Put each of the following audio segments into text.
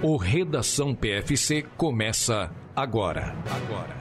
O Redação PFC começa agora. Agora.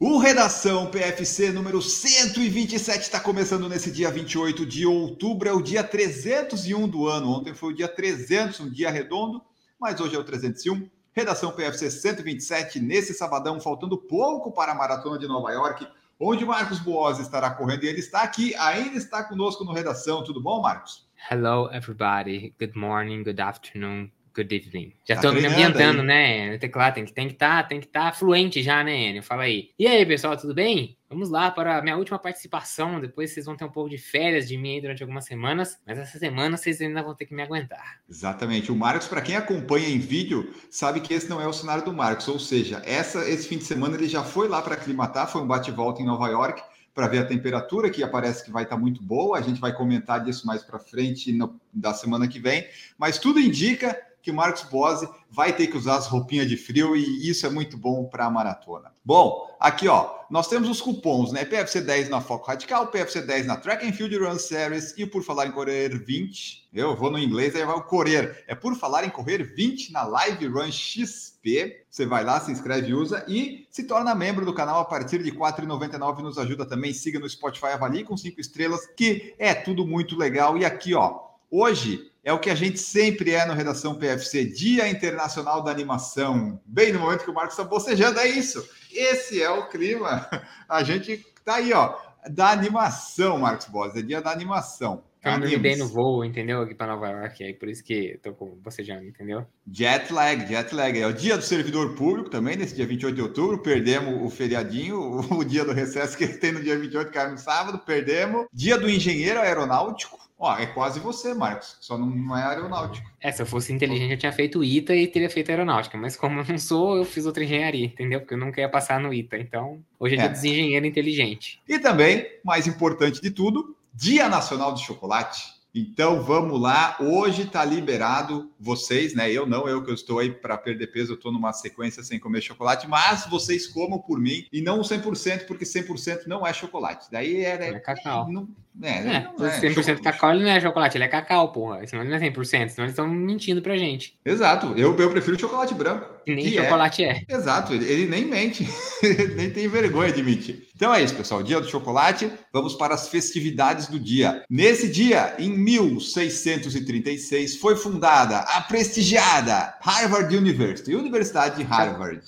O Redação PFC número 127 está começando nesse dia 28 de outubro, é o dia 301 do ano. Ontem foi o dia 300, um dia redondo, mas hoje é o 301. Redação PFC 127, nesse sabadão, faltando pouco para a Maratona de Nova York, onde Marcos Boas estará correndo e ele está aqui, ainda está conosco no Redação. Tudo bom, Marcos? Hello, everybody. Good morning, good afternoon, good evening. Já estou tá me ambientando, aí. né? Teclado tem que tem que estar, tá, tem que estar tá fluente já, né, Enio? Fala aí. E aí, pessoal, tudo bem? Vamos lá para a minha última participação. Depois vocês vão ter um pouco de férias de mim durante algumas semanas, mas essa semana vocês ainda vão ter que me aguentar. Exatamente. O Marcos, para quem acompanha em vídeo, sabe que esse não é o cenário do Marcos. Ou seja, essa, esse fim de semana ele já foi lá para aclimatar, foi um bate-volta em Nova York para ver a temperatura, que aparece que vai estar tá muito boa. A gente vai comentar disso mais para frente no, da semana que vem. Mas tudo indica que o Marcos Bose vai ter que usar as roupinhas de frio e isso é muito bom para a maratona. Bom, aqui ó, nós temos os cupons, né? PFC 10 na Foco Radical, PFC 10 na Track and Field Run Series e por falar em correr 20, eu vou no inglês, aí vai o correr. É por falar em correr 20 na Live Run XP. Você vai lá, se inscreve usa e se torna membro do canal a partir de R$ 4,99 nos ajuda também. Siga no Spotify, avalie com cinco estrelas, que é tudo muito legal. E aqui, ó, hoje é o que a gente sempre é no Redação PFC, Dia Internacional da Animação. Bem no momento que o Marcos está bocejando, é isso. Esse é o clima. A gente tá aí, ó, da animação, Marcos Bosa, é dia da animação. Eu dormi bem no voo, entendeu? Aqui para Nova York, aí por isso que tô com bocejando, entendeu? Jet lag, jet lag. É o dia do servidor público também, nesse dia 28 de outubro. Perdemos o feriadinho, o, o dia do recesso que tem no dia 28, cai no sábado, perdemos. Dia do engenheiro aeronáutico Ó, é quase você, Marcos, só não, não, é aeronáutico. É, se eu fosse inteligente, eu tinha feito ITA e teria feito aeronáutica, mas como eu não sou, eu fiz outra engenharia, entendeu? Porque eu não queria passar no ITA, então hoje é dia é. dos engenheiros inteligente. E também, mais importante de tudo, Dia Nacional de Chocolate. Então vamos lá, hoje está liberado vocês, né? Eu não, eu que eu estou aí para perder peso, eu estou numa sequência sem comer chocolate, mas vocês comam por mim e não 100%, porque 100% não é chocolate. Daí é, é, é cacau. Não, é, é, não é 100% cacau ele não é chocolate, ele é cacau, porra. Senão ele não é 100%, senão eles estão mentindo pra gente. Exato, eu, eu prefiro chocolate branco. E nem chocolate é. é. Exato, ele, ele nem mente, ele nem tem vergonha de mentir. Então é isso, pessoal, dia do chocolate, vamos para as festividades do dia. Nesse dia, em 1636, foi fundada a prestigiada Harvard University, Universidade de Harvard.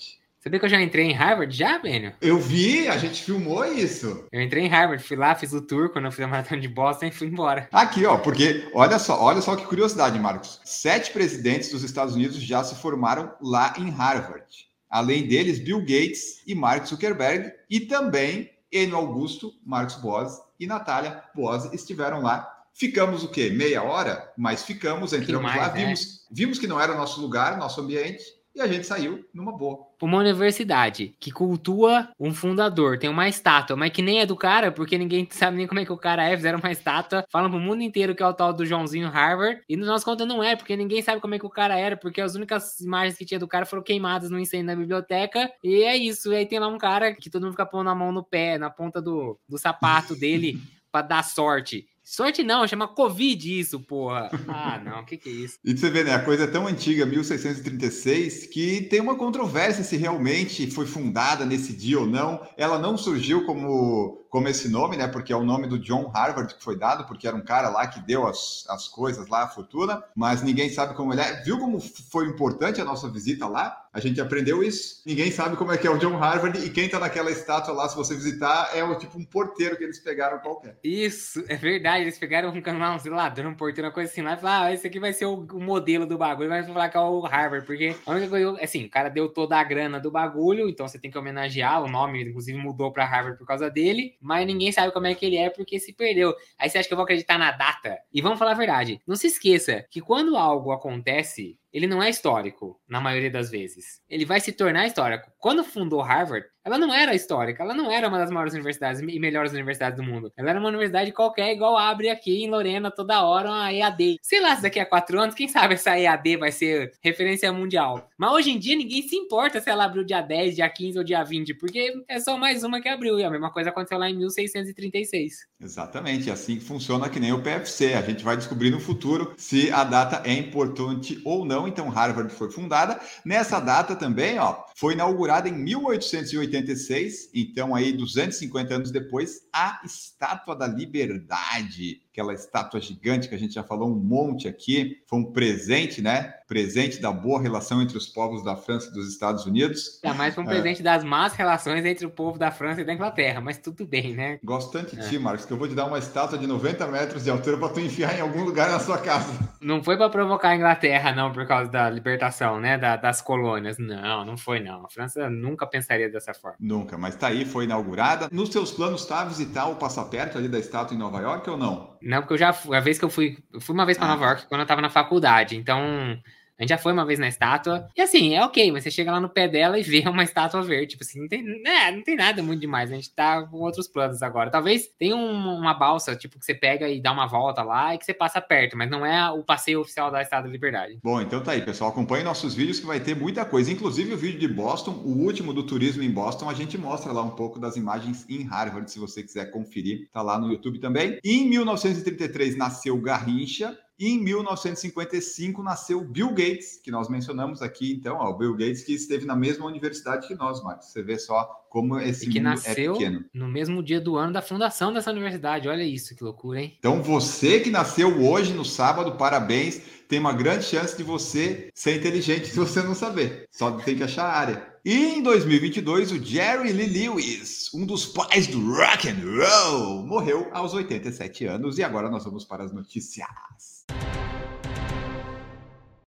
Sabia que eu já entrei em Harvard já, Benio? Eu vi, a gente filmou isso. Eu entrei em Harvard, fui lá, fiz o tour quando eu fiz a maratona de Boston e fui embora. Aqui, ó, porque olha só, olha só que curiosidade, Marcos. Sete presidentes dos Estados Unidos já se formaram lá em Harvard. Além deles, Bill Gates e Mark Zuckerberg e também Enio Augusto, Marcos Boas e Natália Boas estiveram lá Ficamos o quê? Meia hora? Mas ficamos, entramos mais, lá, vimos, né? vimos que não era nosso lugar, nosso ambiente, e a gente saiu numa boa. Uma universidade que cultua um fundador, tem uma estátua, mas que nem é do cara, porque ninguém sabe nem como é que o cara é, fizeram uma estátua, falam pro mundo inteiro que é o tal do Joãozinho Harvard, e no nosso conta não é, porque ninguém sabe como é que o cara era, porque as únicas imagens que tinha do cara foram queimadas no incêndio da biblioteca, e é isso, e aí tem lá um cara que todo mundo fica pondo a mão no pé, na ponta do, do sapato dele, para dar sorte. Sorte não, chama Covid isso, porra. Ah, não, o que, que é isso? E você vê, né? A coisa é tão antiga, 1636, que tem uma controvérsia se realmente foi fundada nesse dia ou não. Ela não surgiu como como esse nome, né? Porque é o nome do John Harvard que foi dado, porque era um cara lá que deu as, as coisas lá, a fortuna, mas ninguém sabe como ele é. Viu como foi importante a nossa visita lá? A gente aprendeu isso. Ninguém sabe como é que é o John Harvard e quem tá naquela estátua lá, se você visitar, é o tipo um porteiro que eles pegaram qualquer. Isso, é verdade. Eles pegaram um canal, sei lá, um porteiro, uma coisa assim lá e falaram, ah, esse aqui vai ser o, modelo do bagulho, vai falar que é o Harvard, porque a única coisa, assim, o cara deu toda a grana do bagulho, então você tem que homenagear, o nome, inclusive, mudou para Harvard por causa dele, mas ninguém sabe como é que ele é porque se perdeu. Aí você acha que eu vou acreditar na data? E vamos falar a verdade. Não se esqueça que quando algo acontece, ele não é histórico, na maioria das vezes. Ele vai se tornar histórico. Quando fundou Harvard, ela não era histórica, ela não era uma das maiores universidades e melhores universidades do mundo. Ela era uma universidade qualquer, igual abre aqui em Lorena toda hora uma EAD. Sei lá, se daqui a quatro anos, quem sabe essa EAD vai ser referência mundial. Mas hoje em dia ninguém se importa se ela abriu dia 10, dia 15 ou dia 20, porque é só mais uma que abriu. E a mesma coisa aconteceu lá em 1636. Exatamente, assim que funciona que nem o PFC. A gente vai descobrir no futuro se a data é importante ou não. Então, Harvard foi fundada. Nessa data também, ó, foi inaugurada em 1886, então aí 250 anos depois, a Estátua da Liberdade aquela estátua gigante que a gente já falou um monte aqui, foi um presente, né? Presente da boa relação entre os povos da França e dos Estados Unidos. É, mais foi um é. presente das más relações entre o povo da França e da Inglaterra, mas tudo bem, né? Gosto tanto de é. ti, Marcos, que eu vou te dar uma estátua de 90 metros de altura para tu enfiar em algum lugar na sua casa. Não foi para provocar a Inglaterra, não, por causa da libertação, né? Da, das colônias. Não, não foi, não. A França nunca pensaria dessa forma. Nunca, mas tá aí, foi inaugurada. Nos seus planos está visitar o passaperto ali da estátua em Nova York ou não? Não, porque eu já fui, a vez que eu fui, eu fui uma vez para ah. Nova York quando eu tava na faculdade, então a gente já foi uma vez na estátua. E assim, é ok, mas você chega lá no pé dela e vê uma estátua verde. Tipo assim, não tem, né, não tem nada muito demais. A gente tá com outros planos agora. Talvez tenha um, uma balsa, tipo, que você pega e dá uma volta lá e que você passa perto, mas não é o passeio oficial da Estátua da Liberdade. Bom, então tá aí, pessoal. Acompanhe nossos vídeos que vai ter muita coisa. Inclusive o vídeo de Boston, o último do turismo em Boston, a gente mostra lá um pouco das imagens em Harvard, se você quiser conferir. Tá lá no YouTube também. Em 1933 nasceu Garrincha, e em 1955 nasceu Bill Gates, que nós mencionamos aqui, então, ó, o Bill Gates que esteve na mesma universidade que nós, Marcos. Você vê só como esse e que é nasceu é pequeno. no mesmo dia do ano da fundação dessa universidade. Olha isso, que loucura, hein? Então, você que nasceu hoje, no sábado, parabéns. Tem uma grande chance de você ser inteligente se você não saber. Só tem que achar a área. E em 2022, o Jerry Lee Lewis, um dos pais do rock and roll, morreu aos 87 anos. E agora nós vamos para as notícias.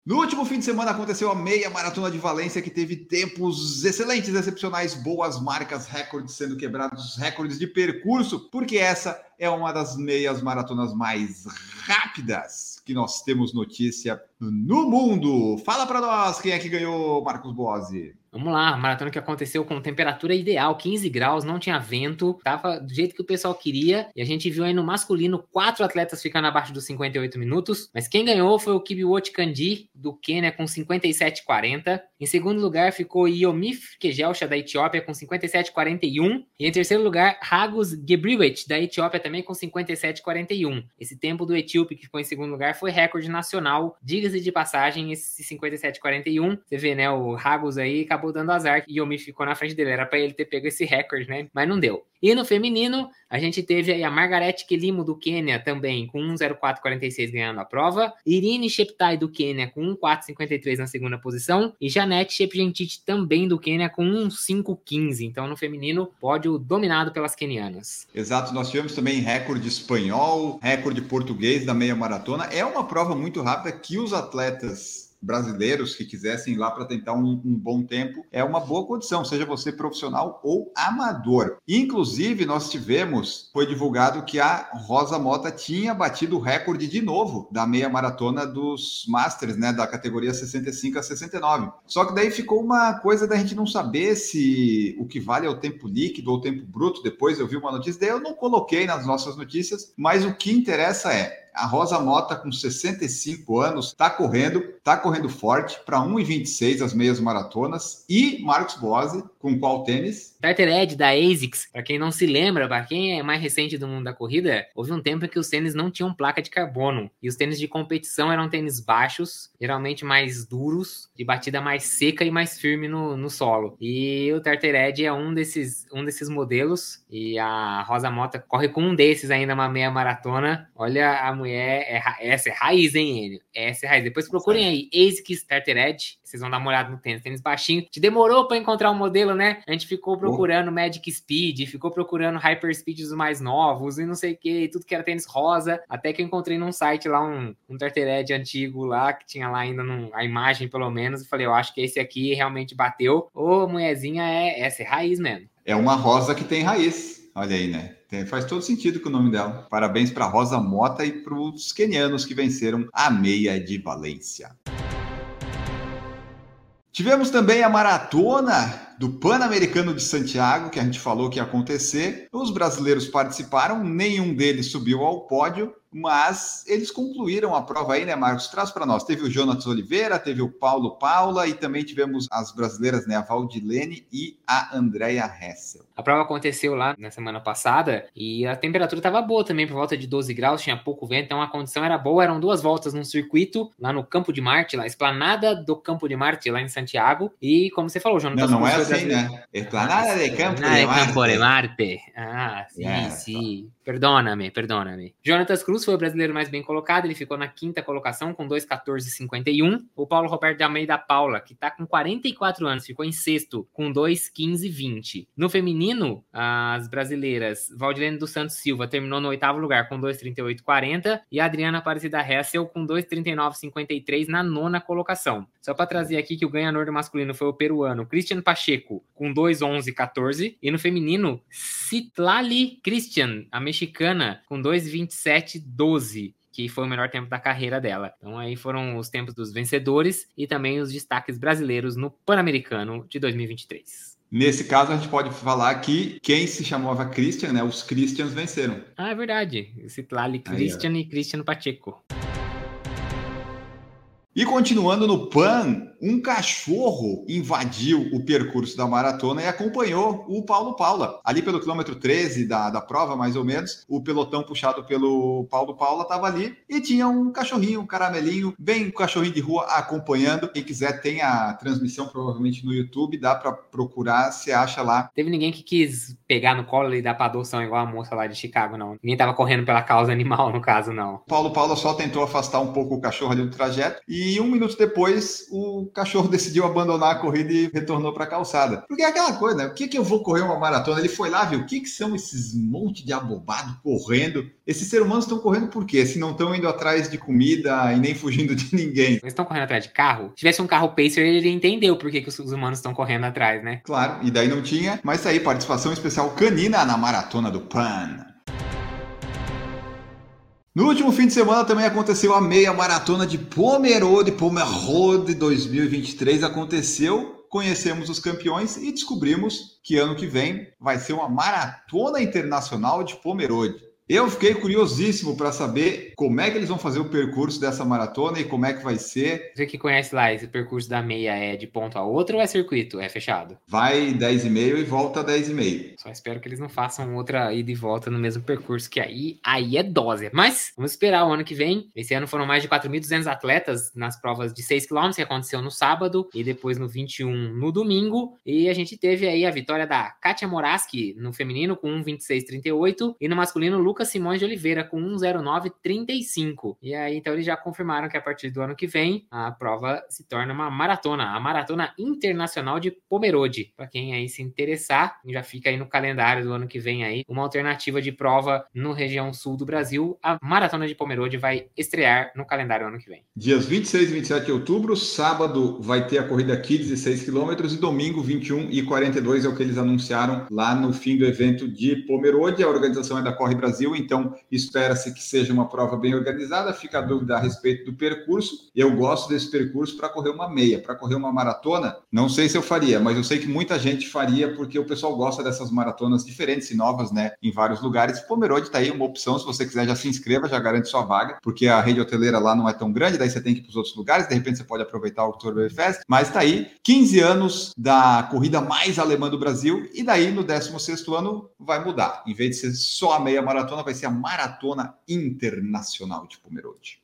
No último fim de semana aconteceu a meia maratona de Valência, que teve tempos excelentes, excepcionais, boas marcas, recordes sendo quebrados, recordes de percurso, porque essa é uma das meias maratonas mais rápidas que nós temos notícia no mundo. Fala para nós quem é que ganhou, Marcos Bose. Vamos lá, maratona que aconteceu com temperatura ideal, 15 graus, não tinha vento, tava do jeito que o pessoal queria. E a gente viu aí no masculino quatro atletas ficando abaixo dos 58 minutos. Mas quem ganhou foi o Kibiwot Kandi, do Quênia, com 57,40. Em segundo lugar ficou Yomif Kejelsha, da Etiópia, com 57,41. E em terceiro lugar, Hagos Gebriwet, da Etiópia, também com 57,41. Esse tempo do etíope que ficou em segundo lugar foi recorde nacional. Diga-se de passagem, esse 57,41. Você vê, né, o Hagos aí acabou acabou dando azar e Yomi ficou na frente dele. Era para ele ter pego esse recorde, né? Mas não deu. E no feminino, a gente teve aí a Margarete Kelimo do Quênia também com 1,0446 ganhando a prova. Irine Sheptai do Quênia com 1,453 na segunda posição. E Janete Shepgentiti também do Quênia com 1,515. Então no feminino, pódio dominado pelas quenianas. Exato, nós tivemos também recorde espanhol, recorde português da meia maratona. É uma prova muito rápida que os atletas brasileiros que quisessem ir lá para tentar um, um, bom tempo, é uma boa condição, seja você profissional ou amador. Inclusive, nós tivemos, foi divulgado que a Rosa Mota tinha batido o recorde de novo da meia maratona dos Masters, né, da categoria 65 a 69. Só que daí ficou uma coisa da gente não saber se o que vale é o tempo líquido ou o tempo bruto. Depois eu vi uma notícia, daí eu não coloquei nas nossas notícias, mas o que interessa é a Rosa Mota, com 65 anos, está correndo, está correndo forte para 1,26 as meias maratonas. E Marcos Bose, com qual tênis? Tartar Ed da ASICS, para quem não se lembra, para quem é mais recente do mundo da corrida, houve um tempo em que os tênis não tinham placa de carbono. E os tênis de competição eram tênis baixos, geralmente mais duros, de batida mais seca e mais firme no, no solo. E o Tartar Ed é um desses, um desses modelos. E a Rosa Mota corre com um desses ainda, uma meia maratona. Olha a mulher, é, essa é raiz, hein, Enio? Essa é raiz. Depois procurem aí, ASICS Tartar Edge, vocês vão dar uma olhada no tênis, tênis baixinho. Te demorou para encontrar um modelo, né? A gente ficou procurando. Magic Speed, ficou procurando Hyper Speeds mais novos e não sei o que, tudo que era tênis rosa, até que eu encontrei num site lá um, um Tartar Edge antigo lá, que tinha lá ainda num, a imagem pelo menos, e falei, eu acho que esse aqui realmente bateu. Ô, mulherzinha, é, essa é raiz mesmo. É uma rosa que tem raiz. Olha aí, né? Tem, faz todo sentido com o nome dela. Parabéns para Rosa Mota e para os quenianos que venceram a meia de Valência. Tivemos também a maratona do Pan-Americano de Santiago, que a gente falou que ia acontecer. Os brasileiros participaram, nenhum deles subiu ao pódio, mas eles concluíram a prova aí, né, Marcos? Traz para nós. Teve o Jonas Oliveira, teve o Paulo Paula e também tivemos as brasileiras, né, a Valdilene e a Andrea Hessel. A prova aconteceu lá na semana passada e a temperatura estava boa também, por volta de 12 graus, tinha pouco vento, então a condição era boa. Eram duas voltas num circuito lá no Campo de Marte, lá, esplanada do Campo de Marte, lá em Santiago. E como você falou, Jonas. Não, não é né? Esplanada de Campo de Marte. Campo de Marte. Ah, sim, é, sim. Perdona-me, perdona-me. Jonatas Cruz foi o brasileiro mais bem colocado, ele ficou na quinta colocação com 2,14,51. O Paulo Roberto de Almeida Paula, que está com 44 anos, ficou em sexto com 2,15,20. No feminino, as brasileiras Valdilene dos Santos Silva terminou no oitavo lugar com 2,38,40 e a Adriana Aparecida Hessel com 2,39,53 na nona colocação. Só para trazer aqui que o ganhador do masculino foi o peruano Christian Pacheco com 2,11,14 e no feminino Citlali Christian, a mexicana, com 2,27,12 que foi o melhor tempo da carreira dela. Então aí foram os tempos dos vencedores e também os destaques brasileiros no Pan-Americano de 2023. Nesse caso, a gente pode falar que quem se chamava Christian, né? Os Christians venceram. Ah, é verdade. Citlali Christian aí, e Christian Pacheco. E continuando no PAN, um cachorro invadiu o percurso da maratona e acompanhou o Paulo Paula. Ali pelo quilômetro 13 da, da prova, mais ou menos, o pelotão puxado pelo Paulo Paula estava ali e tinha um cachorrinho, um caramelinho, bem um cachorrinho de rua acompanhando. Quem quiser tem a transmissão provavelmente no YouTube, dá para procurar, se acha lá. Teve ninguém que quis pegar no colo e dar para adoção igual a moça lá de Chicago, não. Ninguém tava correndo pela causa animal, no caso, não. Paulo Paula só tentou afastar um pouco o cachorro ali do trajeto e um minuto depois o cachorro decidiu abandonar a corrida e retornou para a calçada. Porque é aquela coisa, né? O que, que eu vou correr uma maratona? Ele foi lá, viu? O que, que são esses monte de abobado correndo? Esses seres humanos estão correndo por quê? Se não estão indo atrás de comida e nem fugindo de ninguém. Eles estão correndo atrás de carro? Se tivesse um carro Pacer, ele entendeu por que, que os humanos estão correndo atrás, né? Claro, e daí não tinha. Mas aí, participação especial canina na maratona do PAN. No último fim de semana também aconteceu a meia maratona de Pomerode, Pomerode 2023 aconteceu. Conhecemos os campeões e descobrimos que ano que vem vai ser uma maratona internacional de Pomerode. Eu fiquei curiosíssimo para saber como é que eles vão fazer o percurso dessa maratona e como é que vai ser. Você que conhece lá, esse percurso da meia é de ponto a outro ou é circuito? É fechado? Vai 10,5 e volta 10,5. Só espero que eles não façam outra ida e volta no mesmo percurso, que aí, aí é dose. Mas vamos esperar o ano que vem. Esse ano foram mais de 4.200 atletas nas provas de 6 km, que aconteceu no sábado, e depois no 21 no domingo. E a gente teve aí a vitória da Katia Moraski no feminino com 1,26,38 e no masculino Lucas Lucas Simões de Oliveira com 1,0935. E aí, então, eles já confirmaram que a partir do ano que vem a prova se torna uma maratona, a Maratona Internacional de Pomerode. Para quem aí se interessar, já fica aí no calendário do ano que vem aí uma alternativa de prova no região sul do Brasil. A Maratona de Pomerode vai estrear no calendário ano que vem. Dias 26 e 27 de outubro, sábado vai ter a corrida Kids de 6 km e domingo 21 e 42 é o que eles anunciaram lá no fim do evento de Pomerode. A organização é da Corre Brasil Então espera-se que seja uma prova bem organizada. Fica a dúvida a respeito do percurso. Eu gosto desse percurso para correr uma meia, para correr uma maratona. Não sei se eu faria, mas eu sei que muita gente faria porque o pessoal gosta dessas maratonas diferentes e novas, né? Em vários lugares. Pomerode está aí uma opção. Se você quiser, já se inscreva, já garante sua vaga, porque a rede hoteleira lá não é tão grande, daí você tem que ir para os outros lugares. De repente você pode aproveitar o Oktoberfest. Fest. Mas está aí 15 anos da corrida mais alemã do Brasil, e daí no 16 ano vai mudar. Em vez de ser só a meia maratona, maratona vai ser a Maratona Internacional de Pomerode.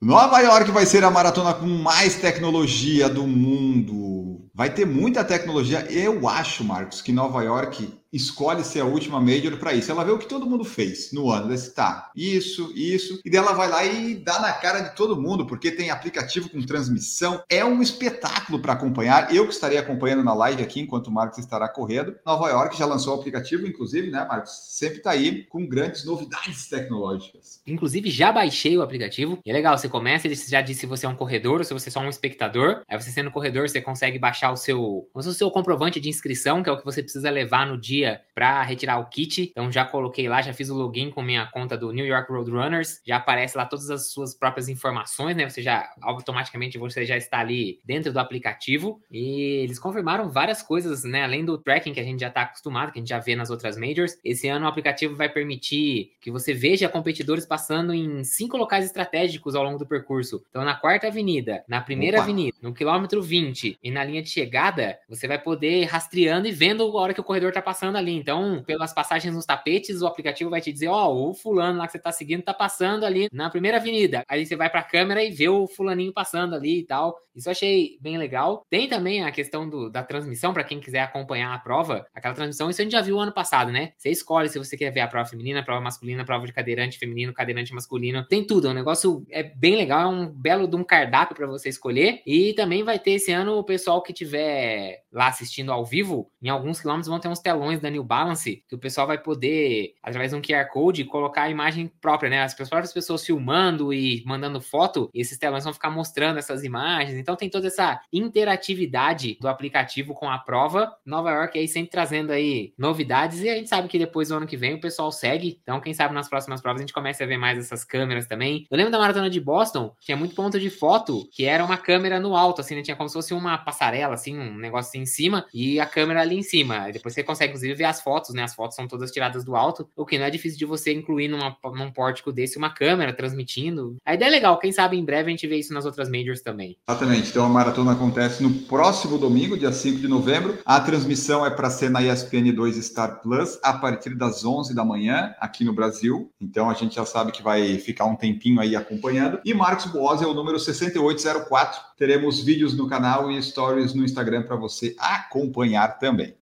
Nova York vai ser a maratona com mais tecnologia do mundo. Vai ter muita tecnologia. Eu acho, Marcos, que Nova York escolhe ser a última major para isso. Ela vê o que todo mundo fez no ano, desse tá, isso, isso, e dela vai lá e dá na cara de todo mundo, porque tem aplicativo com transmissão. É um espetáculo para acompanhar. Eu que estarei acompanhando na live aqui enquanto o Marcos estará correndo. Nova York já lançou o aplicativo, inclusive, né, Marcos? Sempre está aí com grandes novidades tecnológicas. Inclusive, já baixei o aplicativo. E é legal, você começa, ele já disse se você é um corredor ou se você é só um espectador. Aí você sendo corredor, você consegue baixar o seu, o seu comprovante de inscrição, que é o que você precisa levar no dia dia para retirar o kit. Então já coloquei lá, já fiz o login com minha conta do New York Roadrunners. Já aparece lá todas as suas próprias informações, né? Você já automaticamente você já está ali dentro do aplicativo. E eles confirmaram várias coisas, né? Além do tracking que a gente já está acostumado, que a gente já vê nas outras majors. Esse ano o aplicativo vai permitir que você veja competidores passando em cinco locais estratégicos ao longo do percurso. Então, na quarta avenida, na primeira Opa. avenida, no quilômetro 20 e na linha de chegada, você vai poder ir rastreando e vendo a hora que o corredor está passando ali. Então, pelas passagens nos tapetes, o aplicativo vai te dizer: Ó, oh, o fulano lá que você está seguindo está passando ali na primeira avenida. Aí você vai para a câmera e vê o fulaninho passando ali e tal. Isso eu achei bem legal. Tem também a questão do, da transmissão, para quem quiser acompanhar a prova. Aquela transmissão, isso a gente já viu ano passado, né? Você escolhe se você quer ver a prova feminina, a prova masculina, a prova de cadeirante feminino, cadeirante masculino. Tem tudo. É um negócio é bem legal. É um belo de um cardápio para você escolher. E também vai ter esse ano o pessoal que tiver lá assistindo ao vivo, em alguns quilômetros vão ter uns telões da New Balance que o pessoal vai poder, através de um QR Code, colocar a imagem própria, né? As próprias pessoas filmando e mandando foto, esses telões vão ficar mostrando essas imagens. Então tem toda essa interatividade do aplicativo com a prova. Nova York aí sempre trazendo aí novidades e a gente sabe que depois do ano que vem o pessoal segue. Então quem sabe nas próximas provas a gente começa a ver mais essas câmeras também. Eu lembro da maratona de Boston, tinha muito ponto de foto que era uma câmera no alto, assim, né? Tinha como se fosse uma passarela, assim, um negócio assim em cima e a câmera ali em cima. Depois você consegue, inclusive, ver as fotos, né? As fotos são todas tiradas do alto, o que não é difícil de você incluir numa, num pórtico desse uma câmera transmitindo. A ideia é legal, quem sabe em breve a gente vê isso nas outras majors também. Exatamente. Então a maratona acontece no próximo domingo, dia 5 de novembro. A transmissão é para ser na ESPN 2 Star Plus a partir das 11 da manhã aqui no Brasil. Então a gente já sabe que vai ficar um tempinho aí acompanhando. E Marcos Boas é o número 6804. Teremos vídeos no canal e stories no Instagram para você acompanhar também.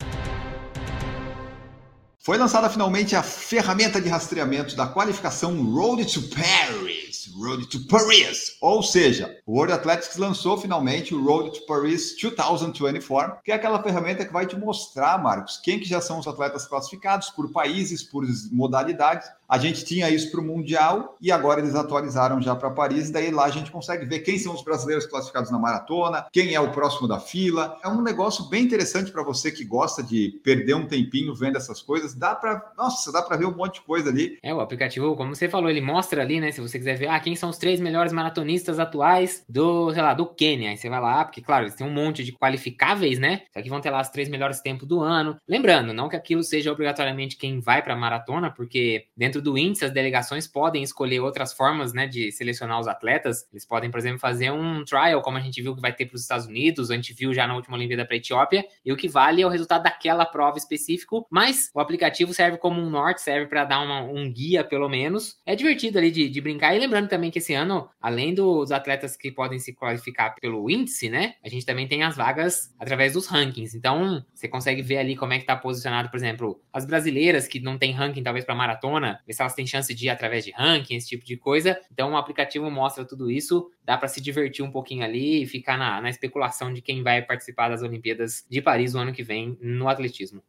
Foi lançada finalmente a ferramenta de rastreamento da qualificação Road to Paris. Road to Paris. Ou seja, o World Athletics lançou finalmente o Road to Paris 2024, que é aquela ferramenta que vai te mostrar, Marcos, quem que já são os atletas classificados por países, por modalidades, a gente tinha isso para o Mundial e agora eles atualizaram já para Paris. Daí lá a gente consegue ver quem são os brasileiros classificados na maratona, quem é o próximo da fila. É um negócio bem interessante para você que gosta de perder um tempinho vendo essas coisas. Dá para, nossa, dá para ver um monte de coisa ali. É, o aplicativo, como você falou, ele mostra ali, né? Se você quiser ver, ah, quem são os três melhores maratonistas atuais do, sei lá, do Quênia. Aí você vai lá, porque, claro, eles têm um monte de qualificáveis, né? Só que vão ter lá os três melhores tempos do ano. Lembrando, não que aquilo seja obrigatoriamente quem vai para maratona, porque dentro do índice, as delegações podem escolher outras formas né, de selecionar os atletas. Eles podem, por exemplo, fazer um trial, como a gente viu que vai ter para os Estados Unidos, a gente viu já na última Olimpíada para a Etiópia, e o que vale é o resultado daquela prova específico, mas o aplicativo serve como um norte, serve para dar uma, um guia, pelo menos. É divertido ali de, de, brincar. E lembrando também que esse ano, além dos atletas que podem se qualificar pelo índice, né, a gente também tem as vagas através dos rankings. Então, você consegue ver ali como é que está posicionado, por exemplo, as brasileiras que não têm ranking, talvez para maratona, ver se elas têm chance de ir através de ranking, esse tipo de coisa. Então o aplicativo mostra tudo isso, dá para se divertir um pouquinho ali e ficar na, na especulação de quem vai participar das Olimpíadas de Paris o ano que vem no atletismo.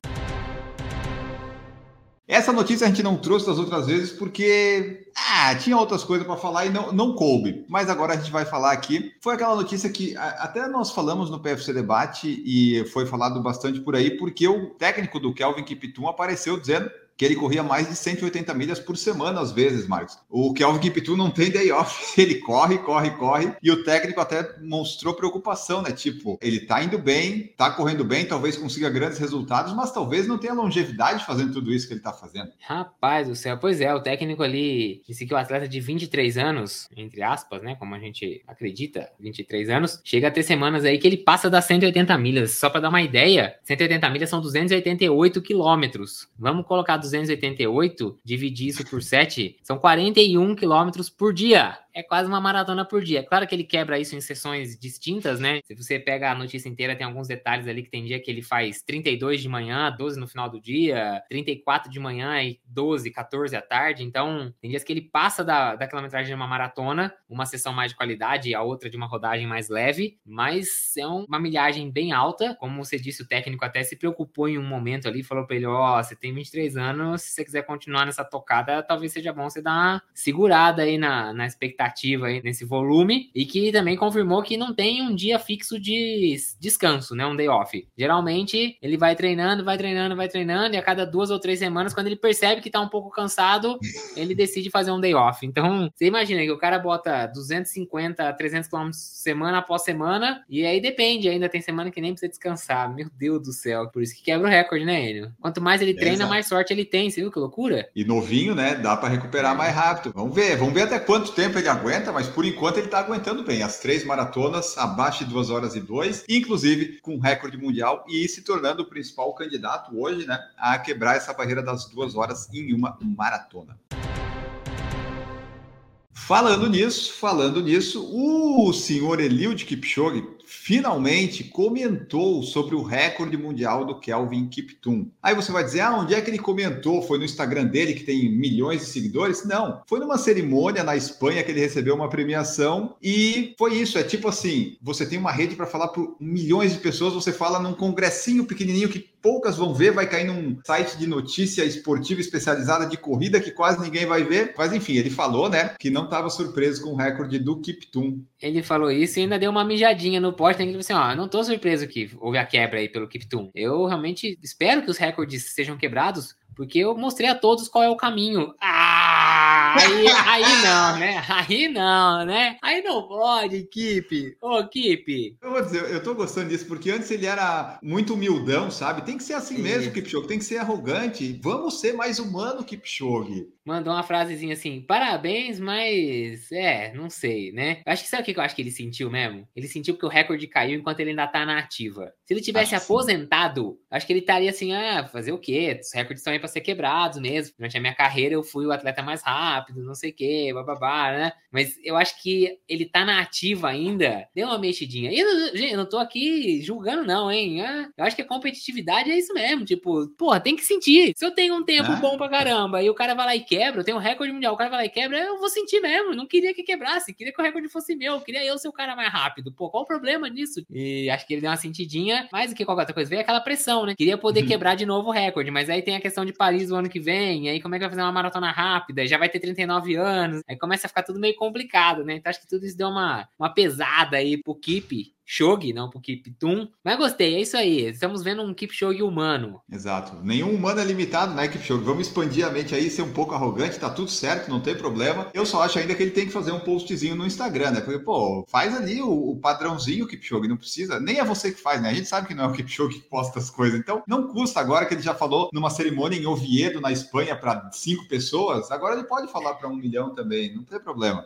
Essa notícia a gente não trouxe das outras vezes porque ah, tinha outras coisas para falar e não, não coube. Mas agora a gente vai falar aqui. Foi aquela notícia que até nós falamos no PFC Debate e foi falado bastante por aí, porque o técnico do Kelvin Kiptum apareceu dizendo que ele corria mais de 180 milhas por semana, às vezes, Marcos. O Kelvin Kiptu não tem day off, ele corre, corre, corre, e o técnico até mostrou preocupação, né? Tipo, ele tá indo bem, tá correndo bem, talvez consiga grandes resultados, mas talvez não tenha longevidade fazendo tudo isso que ele tá fazendo. Rapaz do céu, pois é, o técnico ali disse que o atleta de 23 anos, entre aspas, né, como a gente acredita, 23 anos, chega a ter semanas aí que ele passa das 180 milhas. Só para dar uma ideia, 180 milhas são 288 quilômetros. Vamos colocar 288, dividir isso por 7, são 41 quilômetros por dia é quase uma maratona por dia. Claro que ele quebra isso em sessões distintas, né? Se você pega a notícia inteira, tem alguns detalhes ali que tem dia que ele faz 32 de manhã, 12 no final do dia, 34 de manhã e 12, 14 à tarde. Então, tem dias que ele passa da, da quilometragem de uma maratona, uma sessão mais de qualidade e a outra de uma rodagem mais leve, mas é uma milhagem bem alta. Como você disse, o técnico até se preocupou em um momento ali, falou para ele: Ó, oh, você tem 23 anos, se você quiser continuar nessa tocada, talvez seja bom você dar uma segurada aí na, na expectativa significativa aí nesse volume e que também confirmou que não tem um dia fixo de descanso, né? Um day off. Geralmente ele vai treinando, vai treinando, vai treinando e a cada duas ou três semanas, quando ele percebe que tá um pouco cansado, ele decide fazer um day off. Então, você imagina que o cara bota 250, 300 km semana após semana e aí depende, ainda tem semana que nem precisa descansar. Meu Deus do céu, por isso que quebra o recorde, né, Enio? Quanto mais ele treina, mais sorte ele tem. Você viu que loucura? E novinho, né? Dá para recuperar mais rápido. Vamos ver, vamos ver até quanto tempo ele aguenta, mas por enquanto ele tá aguentando bem. As três maratonas abaixo de 2 horas e 2, inclusive com recorde mundial e se tornando o principal candidato hoje, né, a quebrar essa barreira das duas horas em uma maratona. Falando nisso, falando nisso, o senhor Eliud Kipchoge finalmente comentou sobre o recorde mundial do Kelvin Kiptum. Aí você vai dizer, ah, onde é que ele comentou? Foi no Instagram dele, que tem milhões de seguidores? Não, foi numa cerimônia na Espanha que ele recebeu uma premiação e foi isso. É tipo assim, você tem uma rede para falar para milhões de pessoas, você fala num congressinho pequenininho que poucas vão ver, vai cair num site de notícia esportiva especializada de corrida que quase ninguém vai ver. Mas enfim, ele falou, né, que não estava surpreso com o recorde do Kiptum. Ele falou isso e ainda deu uma mijadinha no post, né, que falou assim, ó, não tô surpreso que houve a quebra aí pelo Kiptum. Eu realmente espero que os recordes sejam quebrados, porque eu mostrei a todos qual é o caminho. Ah, aí, aí não, né? Aí não, né? Aí não pode, equipe. Ô, equipe. Eu vou dizer, eu tô gostando disso, porque antes ele era muito humildão, sabe? Tem que ser assim mesmo, Kipchoge. Tem que ser arrogante. Vamos ser mais humano, Kipchoge mandou uma frasezinha assim: parabéns, mas é, não sei, né? Eu acho que sabe o que eu acho que ele sentiu mesmo? Ele sentiu que o recorde caiu enquanto ele ainda tá na ativa. Se ele tivesse acho aposentado, sim. acho que ele estaria assim: ah, fazer o quê? Os recordes estão aí pra ser quebrados mesmo. Durante a minha carreira eu fui o atleta mais rápido, não sei o quê, bababá, né? Mas eu acho que ele tá na ativa ainda, deu uma mexidinha. E eu, gente, eu não tô aqui julgando, não, hein? Ah, eu acho que a competitividade é isso mesmo. Tipo, porra, tem que sentir. Se eu tenho um tempo ah. bom pra caramba e o cara vai lá e quebra, eu tenho um recorde mundial, o cara vai lá e quebra, eu vou sentir mesmo. Não queria que quebrasse, queria que o recorde fosse meu, queria eu ser o cara mais rápido. Pô, qual o problema nisso? E acho que ele deu uma sentidinha, mais do que qualquer outra coisa, veio aquela pressão, né? Queria poder uhum. quebrar de novo o recorde, mas aí tem a questão de Paris o ano que vem, aí como é que vai fazer uma maratona rápida? Já vai ter 39 anos, aí começa a ficar tudo meio complicado, né? Então acho que tudo isso deu uma, uma pesada aí pro Keep Kipchoge, não pro Kiptum. Mas gostei, é isso aí. Estamos vendo um Kipchoge humano. Exato. Nenhum humano é limitado, né, Kipchoge? Vamos expandir a mente aí, ser um pouco arrogante, tá tudo certo, não tem problema. Eu só acho ainda que ele tem que fazer um postzinho no Instagram, né? Porque, pô, faz ali o, o padrãozinho Kipchoge, não precisa. Nem é você que faz, né? A gente sabe que não é o Kipchoge que posta as coisas. Então, não custa agora que ele já falou numa cerimônia em Oviedo, na Espanha, para cinco pessoas. Agora ele pode falar para um milhão também, não tem problema.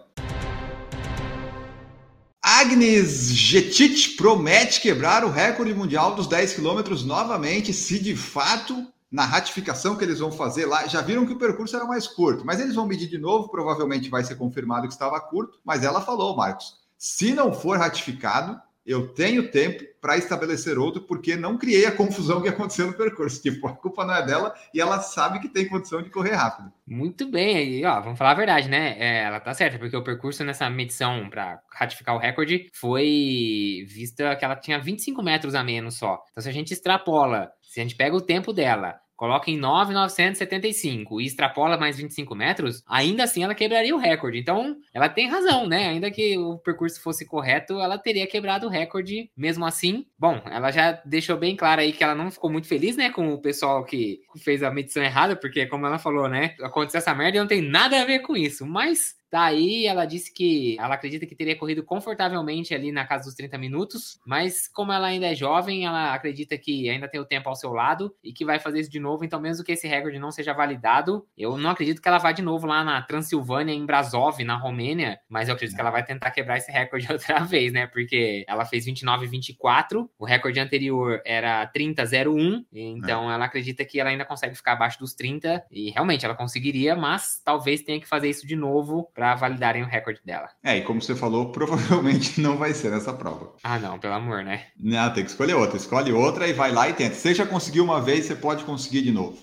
Agnes Getit promete quebrar o recorde mundial dos 10 quilômetros novamente, se de fato na ratificação que eles vão fazer lá, já viram que o percurso era mais curto, mas eles vão medir de novo, provavelmente vai ser confirmado que estava curto, mas ela falou, Marcos, se não for ratificado, eu tenho tempo para estabelecer outro, porque não criei a confusão que aconteceu no percurso. Tipo, a culpa não é dela e ela sabe que tem condição de correr rápido. Muito bem, e ó, vamos falar a verdade, né? É, ela tá certa, porque o percurso nessa medição para ratificar o recorde foi vista que ela tinha 25 metros a menos só. Então, se a gente extrapola, se a gente pega o tempo dela coloca em 9,975 e extrapola mais 25 metros, ainda assim ela quebraria o recorde. Então, ela tem razão, né? Ainda que o percurso fosse correto, ela teria quebrado o recorde mesmo assim. Bom, ela já deixou bem claro aí que ela não ficou muito feliz, né, com o pessoal que fez a medição errada, porque como ela falou, né, aconteceu essa merda e não tem nada a ver com isso. Mas Daí ela disse que ela acredita que teria corrido confortavelmente ali na casa dos 30 minutos, mas como ela ainda é jovem, ela acredita que ainda tem o tempo ao seu lado e que vai fazer isso de novo. Então, mesmo que esse recorde não seja validado, eu não acredito que ela vá de novo lá na Transilvânia, em Brasov, na Romênia, mas eu acredito que ela vai tentar quebrar esse recorde outra vez, né? Porque ela fez 29,24, o recorde anterior era 30,01, então é. ela acredita que ela ainda consegue ficar abaixo dos 30 e realmente ela conseguiria, mas talvez tenha que fazer isso de novo para validarem o recorde dela. É, e como você falou, provavelmente não vai ser nessa prova. Ah, não, pelo amor, né? Não, tem que escolher outra. Escolhe outra e vai lá e tenta. Você já conseguiu uma vez, você pode conseguir de novo.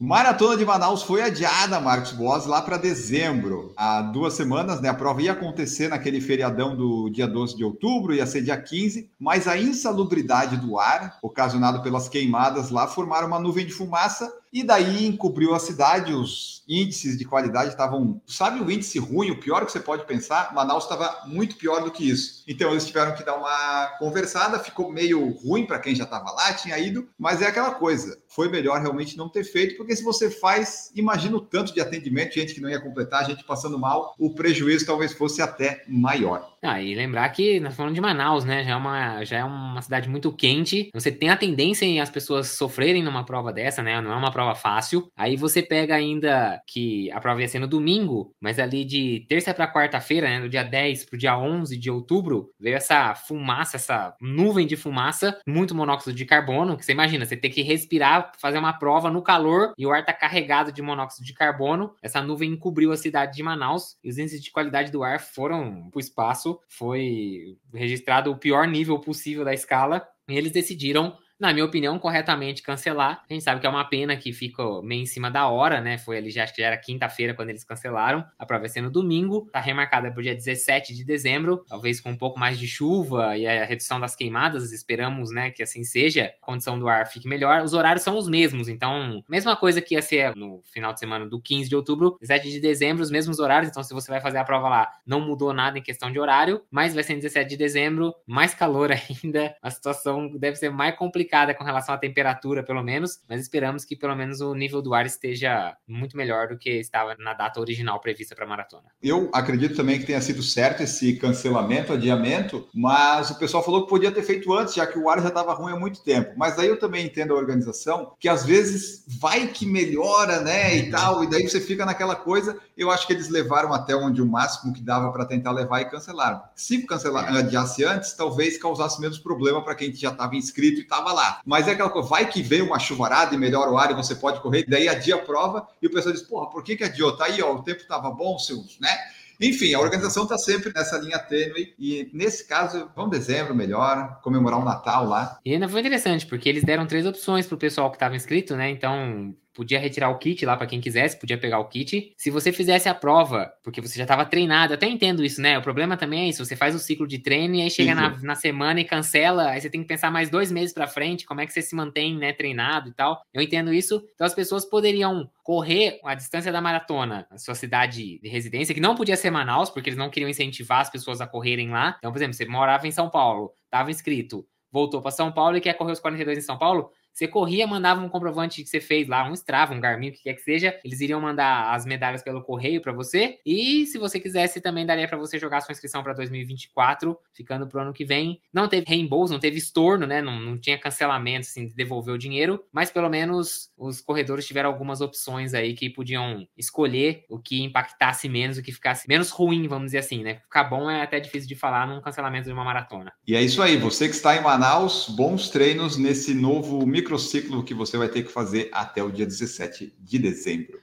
Maratona de Manaus foi adiada, Marcos Boas, lá para dezembro. Há duas semanas, né? A prova ia acontecer naquele feriadão do dia 12 de outubro, ia ser dia 15, mas a insalubridade do ar, ocasionado pelas queimadas lá, formaram uma nuvem de fumaça e daí encobriu a cidade, os índices de qualidade estavam, sabe o índice ruim, o pior que você pode pensar? Manaus estava muito pior do que isso. Então eles tiveram que dar uma conversada, ficou meio ruim para quem já estava lá, tinha ido, mas é aquela coisa, foi melhor realmente não ter feito, porque se você faz, imagina o tanto de atendimento, gente que não ia completar, gente passando mal, o prejuízo talvez fosse até maior. Ah, e lembrar que nós falamos de Manaus, né? Já é, uma, já é uma cidade muito quente. Você tem a tendência em as pessoas sofrerem numa prova dessa, né? Não é uma prova fácil. Aí você pega ainda que a prova ia ser no domingo, mas ali de terça para quarta-feira, né? Do dia 10 pro dia 11 de outubro, veio essa fumaça, essa nuvem de fumaça, muito monóxido de carbono. Que você imagina, você ter que respirar, fazer uma prova no calor e o ar tá carregado de monóxido de carbono. Essa nuvem encobriu a cidade de Manaus e os índices de qualidade do ar foram pro espaço foi registrado o pior nível possível da escala e eles decidiram na minha opinião, corretamente cancelar. A gente sabe que é uma pena que ficou meio em cima da hora, né? Foi ali, já acho que já era quinta-feira quando eles cancelaram. A prova vai ser no domingo, tá remarcada para o dia 17 de dezembro, talvez com um pouco mais de chuva e a redução das queimadas. Esperamos, né, que assim seja, a condição do ar fique melhor. Os horários são os mesmos, então, mesma coisa que ia ser no final de semana do 15 de outubro, 17 de dezembro, os mesmos horários. Então, se você vai fazer a prova lá, não mudou nada em questão de horário, mas vai ser em 17 de dezembro, mais calor ainda, a situação deve ser mais complicada complicada com relação à temperatura, pelo menos, mas esperamos que pelo menos o nível do ar esteja muito melhor do que estava na data original prevista para a maratona. Eu acredito também que tenha sido certo esse cancelamento, adiamento, mas o pessoal falou que podia ter feito antes, já que o ar já estava ruim há muito tempo. Mas aí eu também entendo a organização que às vezes vai que melhora, né, e tal, e daí você fica naquela coisa. Eu acho que eles levaram até onde o máximo que dava para tentar levar e cancelaram. Se cancelar, adiasse antes, talvez causasse menos problema para quem já estava inscrito e estava lá lá. Mas é aquela coisa, vai que vem uma chuvarada e melhora o ar e você pode correr, daí adia a prova e o pessoal diz, porra, por que, que adiou? Tá aí, ó, o tempo estava bom, seus, né? Enfim, a organização está sempre nessa linha tênue e nesse caso, vamos dezembro melhor, comemorar o Natal lá. E ainda foi interessante, porque eles deram três opções para o pessoal que estava inscrito, né? Então, podia retirar o kit lá para quem quisesse, podia pegar o kit. Se você fizesse a prova, porque você já estava treinado, até entendo isso, né? O problema também é isso, você faz o ciclo de treino e aí chega na, na, semana e cancela, aí você tem que pensar mais dois meses para frente, como é que você se mantém, né, treinado e tal. Eu entendo isso. Então as pessoas poderiam correr a distância da maratona na sua cidade de residência, que não podia ser Manaus, porque eles não queriam incentivar as pessoas a correrem lá. Então, por exemplo, você morava em São Paulo, estava inscrito, voltou para São Paulo e quer correr os 42 em São Paulo, você corria, mandava um comprovante que você fez lá, um Strava, um Garmin, o que quer que seja. Eles iriam mandar as medalhas pelo correio para você. E se você quisesse, também daria para você jogar sua inscrição para 2024, ficando pro ano que vem. Não teve reembolso, não teve estorno, né? Não, não tinha cancelamento, assim, de devolver o dinheiro. Mas pelo menos os corredores tiveram algumas opções aí que podiam escolher o que impactasse menos, o que ficasse menos ruim, vamos dizer assim, né? Ficar bom é até difícil de falar num cancelamento de uma maratona. E é isso aí. Você que está em Manaus, bons treinos nesse novo micro microciclo que você vai ter que fazer até o dia 17 de dezembro.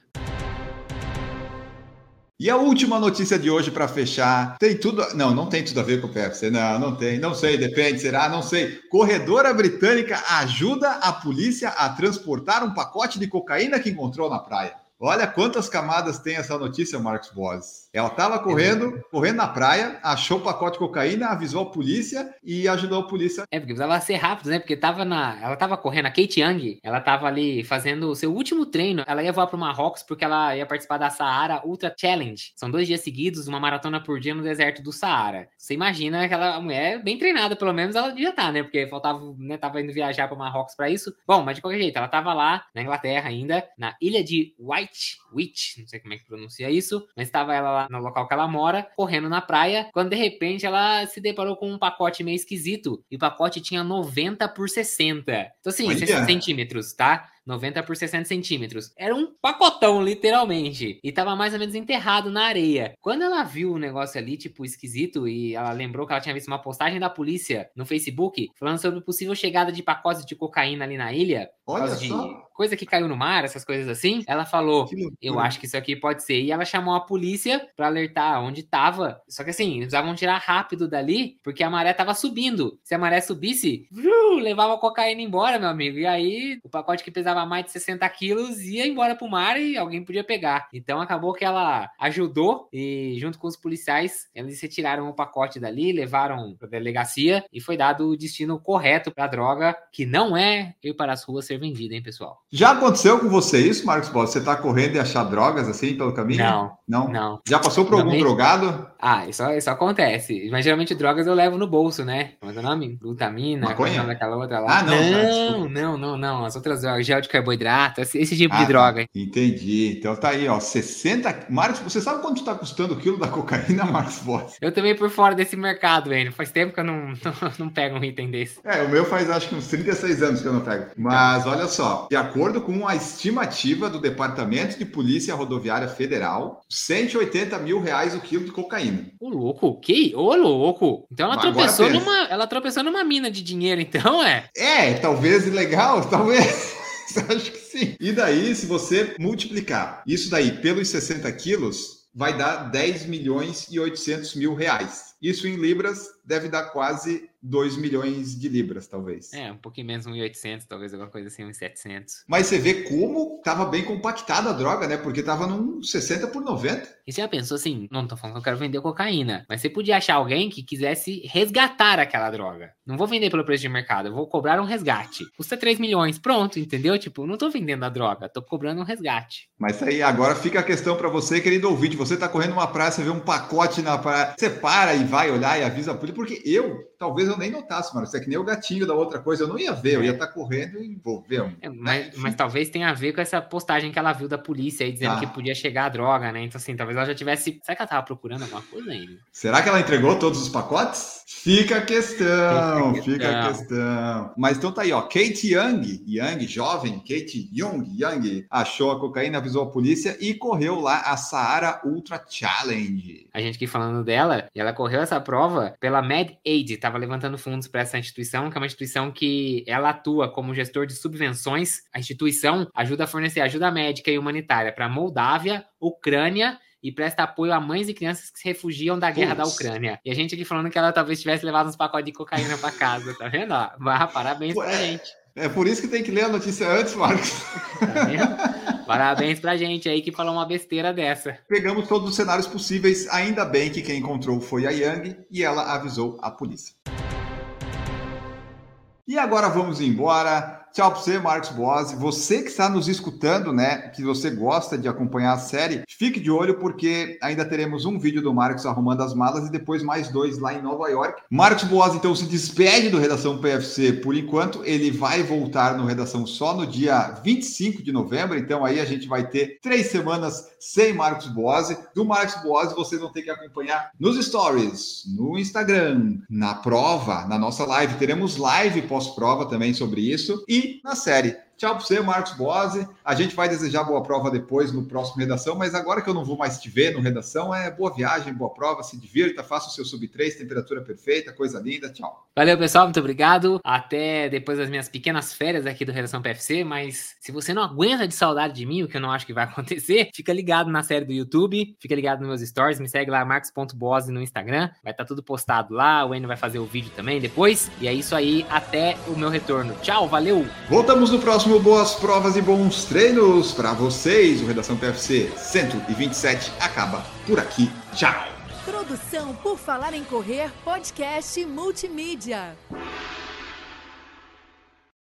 E a última notícia de hoje para fechar, tem tudo, não, não tem tudo a ver com o PFC, não, não tem, não sei, depende, será, não sei. Corredora britânica ajuda a polícia a transportar um pacote de cocaína que encontrou na praia. Olha quantas camadas tem essa notícia, Marcos Boas. Ela estava correndo, correndo na praia, achou o pacote de cocaína, avisou a polícia e ajudou a polícia. É, porque precisava ser rápido, né? Porque tava na. Ela tava correndo, a Kate Young, ela tava ali fazendo o seu último treino. Ela ia voar pro Marrocos porque ela ia participar da Saara Ultra Challenge. São dois dias seguidos, uma maratona por dia no deserto do Saara. Você imagina aquela mulher bem treinada, pelo menos ela devia estar, tá, né? Porque faltava, né? Tava indo viajar pro Marrocos para isso. Bom, mas de qualquer jeito, ela tava lá na Inglaterra ainda, na ilha de White Witch, não sei como é que pronuncia isso, mas estava ela lá no local que ela mora, correndo na praia, quando de repente ela se deparou com um pacote meio esquisito. E o pacote tinha 90 por 60. Então, assim, Olha. 60 centímetros, tá? 90 por 60 centímetros. Era um pacotão, literalmente. E tava mais ou menos enterrado na areia. Quando ela viu o negócio ali, tipo, esquisito, e ela lembrou que ela tinha visto uma postagem da polícia no Facebook falando sobre possível chegada de pacotes de cocaína ali na ilha. Olha só. De coisa que caiu no mar, essas coisas assim. Ela falou: Eu acho que isso aqui pode ser. E ela chamou a polícia para alertar onde tava. Só que assim, eles precisavam tirar rápido dali, porque a maré tava subindo. Se a maré subisse, levava a cocaína embora, meu amigo. E aí, o pacote que pesava pesava mais de 60 quilos, ia embora pro mar e alguém podia pegar. Então acabou que ela ajudou e, junto com os policiais, eles retiraram o pacote dali, levaram pra delegacia e foi dado o destino correto pra droga, que não é ir para as ruas ser vendida, hein, pessoal? Já aconteceu com você isso, Marcos Boss? Você tá correndo e achar drogas assim pelo caminho? Não. Não? Não. Já passou por algum Realmente- drogado? Ah, isso, isso acontece. Mas geralmente drogas eu levo no bolso, né? É é o nome? Glutamina, Maconha? é daquela outra lá. Ah, não, tá, não, não, não, não. As outras drogas, gel de carboidrato, esse, esse tipo Ah, de tá. droga. Entendi. Então tá aí, ó, 60... Marcos, você sabe quanto tá custando o quilo da cocaína, Marcos Boss? Eu também por fora desse mercado, velho. Faz tempo que eu não, não, não pego um item desse. É, o meu faz acho que uns 36 anos que eu não pego. Mas olha só, de acordo com a estimativa do Departamento de Polícia Rodoviária Federal, 180 mil reais o quilo de cocaína. Ô, louco, que? Ô, louco. Então ela Agora tropeçou pensa. numa. Ela tropeçou numa mina de dinheiro, então, é? É, talvez ilegal, talvez. Acho que sim. E daí, se você multiplicar isso daí pelos 60 quilos, vai dar 10 milhões e 800 mil reais. Isso em libras deve dar quase 2 milhões de libras, talvez. É, um pouquinho menos, 1.800, talvez alguma coisa assim, 1.700. Mas você vê como estava bem compactada a droga, né? Porque tava num 60 por 90. E você já pensou assim, não tô falando que eu quero vender cocaína, mas você podia achar alguém que quisesse resgatar aquela droga. Não vou vender pelo preço de mercado, eu vou cobrar um resgate. Custa 3 milhões, pronto, entendeu? Tipo, não tô vendendo a droga, tô cobrando um resgate. Mas aí agora fica a questão para você, querido ouvinte. Você tá correndo uma você vê um pacote na praia, você para e vai olhar e avisa a polícia, porque eu, talvez eu nem notasse, mano. Isso é que nem o gatinho da outra coisa, eu não ia ver, eu ia estar correndo e vou ver. um- É, mas, mas talvez tenha a ver com essa postagem que ela viu da polícia aí, dizendo Ah. que podia chegar a droga, né? Então, assim, talvez ela já tivesse. Será que ela tava procurando alguma coisa ainda? Será que ela entregou todos os pacotes? Fica a questão, Fica a fica a questão. Mas então tá aí, ó. Kate Young, Young, jovem, Kate Young, Young, achou a cocaína, avisou a polícia e correu lá a Saara Ultra Challenge. A gente aqui falando dela, e ela correu essa prova pela MedAid, tava levantando fundos para essa instituição, que é uma instituição que ela atua como gestor de subvenções. A instituição ajuda a fornecer ajuda médica e humanitária para Moldávia, Ucrânia e presta apoio a mães e crianças que se refugiam da guerra da. Ucrânia. E a gente aqui falando que ela talvez tivesse levado uns pacotes de cocaína para casa, tá vendo? ó? Parabéns pra Ué. gente. É por isso que tem que ler a notícia antes, Marcos. Tá vendo? Parabéns pra gente aí que falou uma besteira dessa. Pegamos todos os cenários possíveis. Ainda bem que quem encontrou foi a Yang e ela avisou a polícia. E agora vamos embora. Tchau para você, Marcos Boas. Você que está nos escutando, né? Que você gosta de acompanhar a série, fique de olho porque ainda teremos um vídeo do Marcos arrumando as malas e depois mais dois lá em Nova York. Marcos Boas então se despede do Redação PFC por enquanto. Ele vai voltar no Redação só no dia 25 de novembro. Então aí a gente vai ter três semanas sem Marcos Boas. Do Marcos Boas você não tem que acompanhar nos stories, no Instagram, na prova, na nossa live. Teremos live pós-prova também sobre isso. E na série. Tchau para você, Marcos Bose. A gente vai desejar boa prova depois no próximo Redação, mas agora que eu não vou mais te ver no Redação, é boa viagem, boa prova, se divirta, faça o seu sub 3, temperatura perfeita, coisa linda. Tchau. Valeu, pessoal, muito obrigado. Até depois das minhas pequenas férias aqui do Redação PFC. Mas se você não aguenta de saudade de mim, o que eu não acho que vai acontecer, fica ligado na série do YouTube, fica ligado nos meus stories, me segue lá, marcos.bose no Instagram. Vai estar tudo postado lá. O Enio vai fazer o vídeo também depois. E é isso aí, até o meu retorno. Tchau, valeu! Voltamos no próximo Boas Provas e Bons Treinos para vocês. O Redação PFC 127 acaba por aqui. Tchau. Produção por Falar em Correr, podcast multimídia.